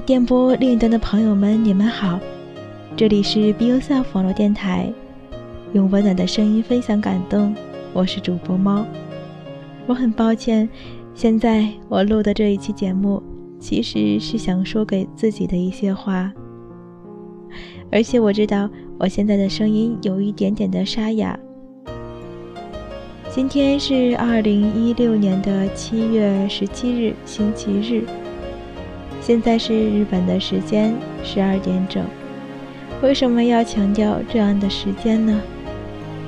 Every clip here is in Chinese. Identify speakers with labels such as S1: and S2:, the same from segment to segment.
S1: 电波另一端的朋友们，你们好，这里是 Be Yourself 网络电台，用温暖的声音分享感动，我是主播猫。我很抱歉，现在我录的这一期节目，其实是想说给自己的一些话，而且我知道我现在的声音有一点点的沙哑。今天是二零一六年的七月十七日，星期日。现在是日本的时间十二点整。为什么要强调这样的时间呢？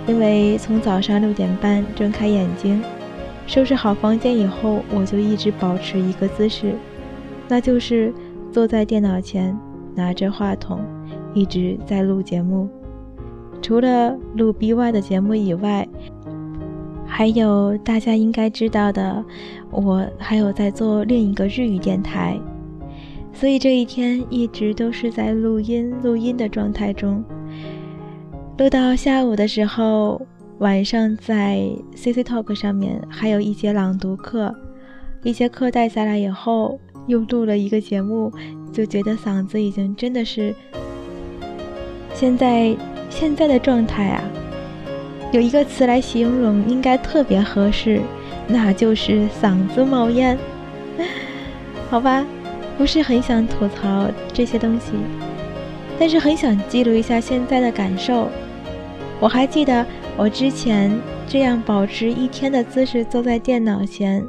S1: 因为从早上六点半睁开眼睛，收拾好房间以后，我就一直保持一个姿势，那就是坐在电脑前，拿着话筒，一直在录节目。除了录 BY 的节目以外，还有大家应该知道的，我还有在做另一个日语电台。所以这一天一直都是在录音录音的状态中，录到下午的时候，晚上在 CC Talk 上面还有一节朗读课，一节课带下来以后，又录了一个节目，就觉得嗓子已经真的是现在现在的状态啊，有一个词来形容应该特别合适，那就是嗓子冒烟，好吧。不是很想吐槽这些东西，但是很想记录一下现在的感受。我还记得我之前这样保持一天的姿势坐在电脑前，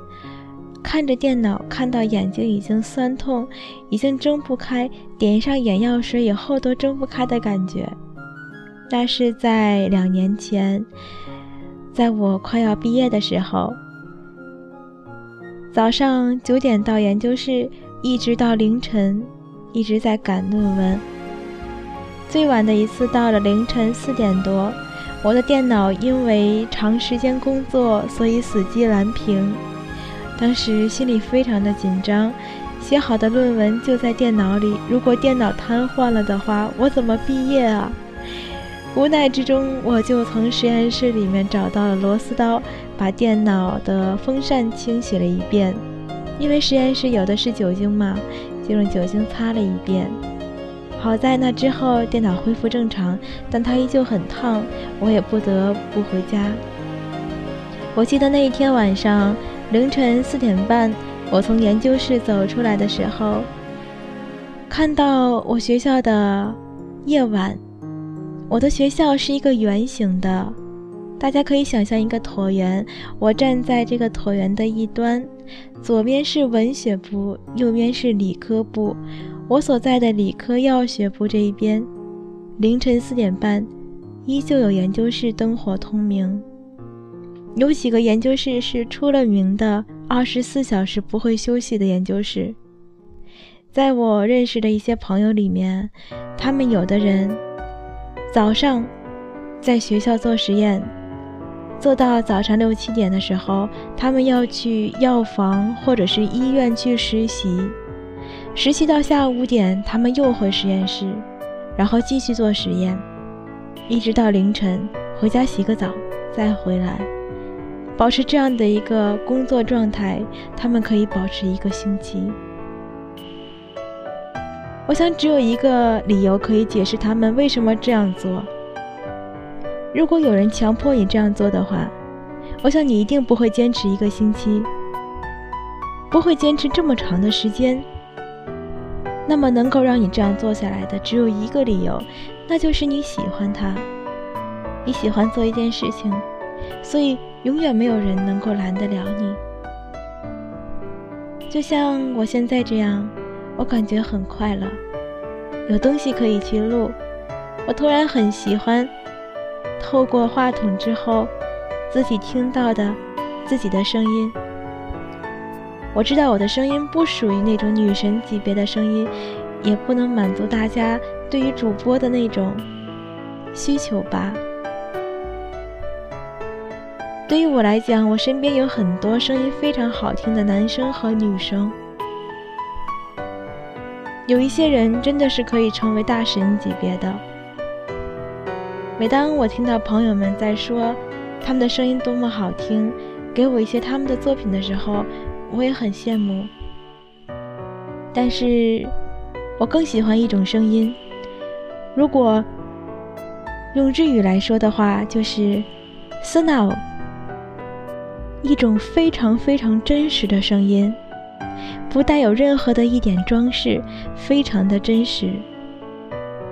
S1: 看着电脑，看到眼睛已经酸痛，已经睁不开，点上眼药水以后都睁不开的感觉。那是在两年前，在我快要毕业的时候，早上九点到研究室。一直到凌晨，一直在赶论文。最晚的一次到了凌晨四点多，我的电脑因为长时间工作，所以死机蓝屏。当时心里非常的紧张，写好的论文就在电脑里，如果电脑瘫痪了的话，我怎么毕业啊？无奈之中，我就从实验室里面找到了螺丝刀，把电脑的风扇清洗了一遍。因为实验室有的是酒精嘛，就用酒精擦了一遍。好在那之后电脑恢复正常，但它依旧很烫，我也不得不回家。我记得那一天晚上凌晨四点半，我从研究室走出来的时候，看到我学校的夜晚。我的学校是一个圆形的。大家可以想象一个椭圆，我站在这个椭圆的一端，左边是文学部，右边是理科部。我所在的理科药学部这一边，凌晨四点半，依旧有研究室灯火通明。有几个研究室是出了名的二十四小时不会休息的研究室。在我认识的一些朋友里面，他们有的人早上在学校做实验。做到早上六七点的时候，他们要去药房或者是医院去实习，实习到下午五点，他们又回实验室，然后继续做实验，一直到凌晨，回家洗个澡再回来，保持这样的一个工作状态，他们可以保持一个星期。我想只有一个理由可以解释他们为什么这样做。如果有人强迫你这样做的话，我想你一定不会坚持一个星期，不会坚持这么长的时间。那么能够让你这样做下来的只有一个理由，那就是你喜欢它，你喜欢做一件事情，所以永远没有人能够拦得了你。就像我现在这样，我感觉很快乐，有东西可以去录，我突然很喜欢。透过话筒之后，自己听到的自己的声音。我知道我的声音不属于那种女神级别的声音，也不能满足大家对于主播的那种需求吧。对于我来讲，我身边有很多声音非常好听的男生和女生，有一些人真的是可以成为大神级别的。每当我听到朋友们在说他们的声音多么好听，给我一些他们的作品的时候，我也很羡慕。但是，我更喜欢一种声音。如果用日语来说的话，就是 “snow”，一种非常非常真实的声音，不带有任何的一点装饰，非常的真实。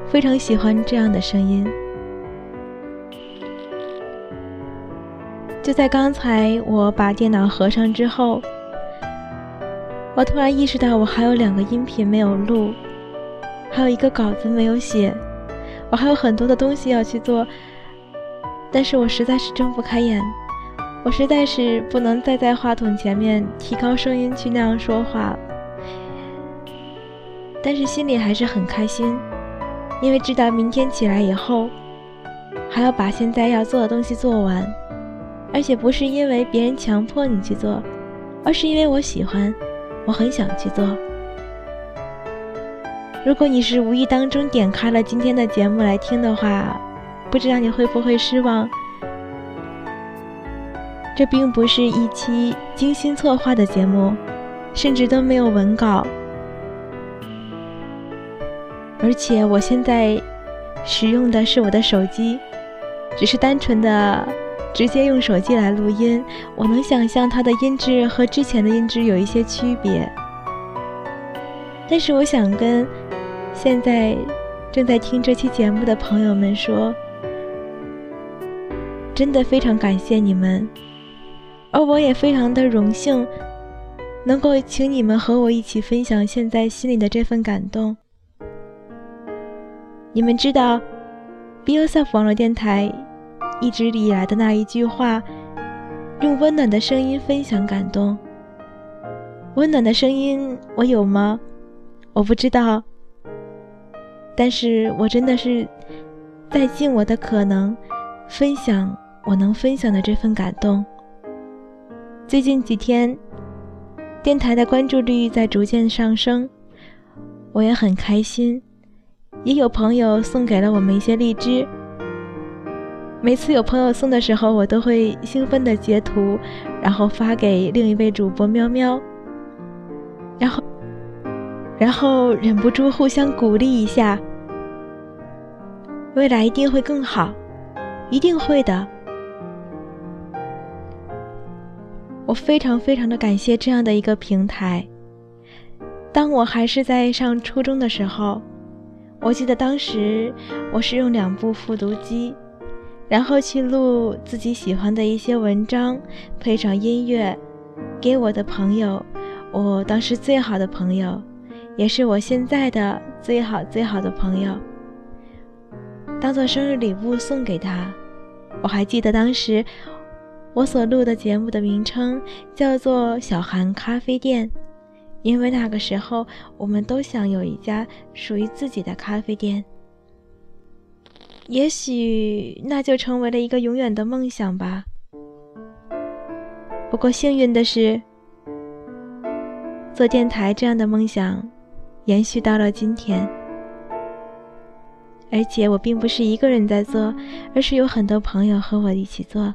S1: 非常喜欢这样的声音。就在刚才，我把电脑合上之后，我突然意识到我还有两个音频没有录，还有一个稿子没有写。我还有很多的东西要去做，但是我实在是睁不开眼，我实在是不能再在话筒前面提高声音去那样说话，但是心里还是很开心，因为知道明天起来以后，还要把现在要做的东西做完，而且不是因为别人强迫你去做，而是因为我喜欢，我很想去做。如果你是无意当中点开了今天的节目来听的话，不知道你会不会失望？这并不是一期精心策划的节目，甚至都没有文稿，而且我现在使用的是我的手机，只是单纯的直接用手机来录音。我能想象它的音质和之前的音质有一些区别，但是我想跟。现在正在听这期节目的朋友们说，真的非常感谢你们，而我也非常的荣幸，能够请你们和我一起分享现在心里的这份感动。你们知道，Be Yourself 网络电台一直以来的那一句话，用温暖的声音分享感动。温暖的声音，我有吗？我不知道。但是我真的是在尽我的可能分享我能分享的这份感动。最近几天，电台的关注率在逐渐上升，我也很开心。也有朋友送给了我们一些荔枝，每次有朋友送的时候，我都会兴奋的截图，然后发给另一位主播喵喵，然后，然后忍不住互相鼓励一下。未来一定会更好，一定会的。我非常非常的感谢这样的一个平台。当我还是在上初中的时候，我记得当时我是用两部复读机，然后去录自己喜欢的一些文章，配上音乐，给我的朋友，我当时最好的朋友，也是我现在的最好最好的朋友。当做生日礼物送给他。我还记得当时我所录的节目的名称叫做《小韩咖啡店》，因为那个时候我们都想有一家属于自己的咖啡店。也许那就成为了一个永远的梦想吧。不过幸运的是，做电台这样的梦想延续到了今天。而且我并不是一个人在做，而是有很多朋友和我一起做。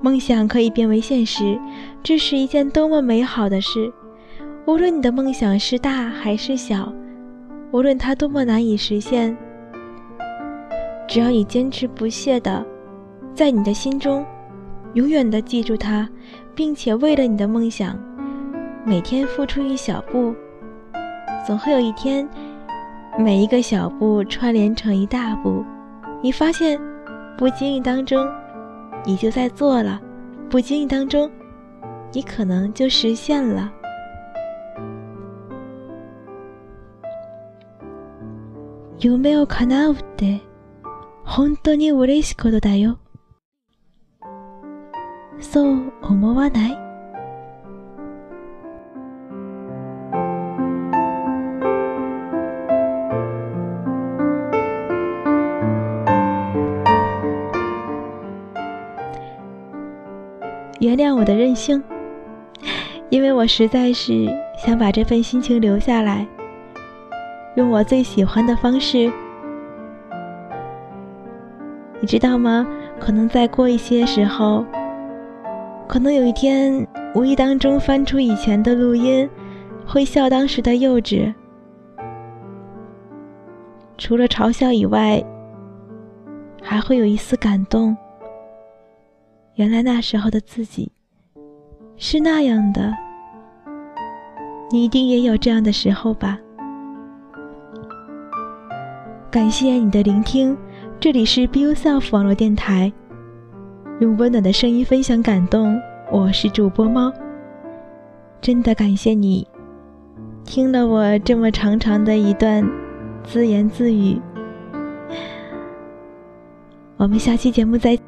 S1: 梦想可以变为现实，这是一件多么美好的事！无论你的梦想是大还是小，无论它多么难以实现，只要你坚持不懈的在你的心中永远的记住它，并且为了你的梦想每天付出一小步。总会有一天，每一个小步串联成一大步，你发现，不经意当中，你就在做了；不经意当中，你可能就实现了。夢を叶うって本当に嬉しいことだよ。そう思わない？原谅我的任性，因为我实在是想把这份心情留下来，用我最喜欢的方式。你知道吗？可能再过一些时候，可能有一天无意当中翻出以前的录音，会笑当时的幼稚。除了嘲笑以外，还会有一丝感动。原来那时候的自己是那样的，你一定也有这样的时候吧？感谢你的聆听，这里是 Be Yourself 网络电台，用温暖的声音分享感动。我是主播猫，真的感谢你听了我这么长长的一段自言自语。我们下期节目再。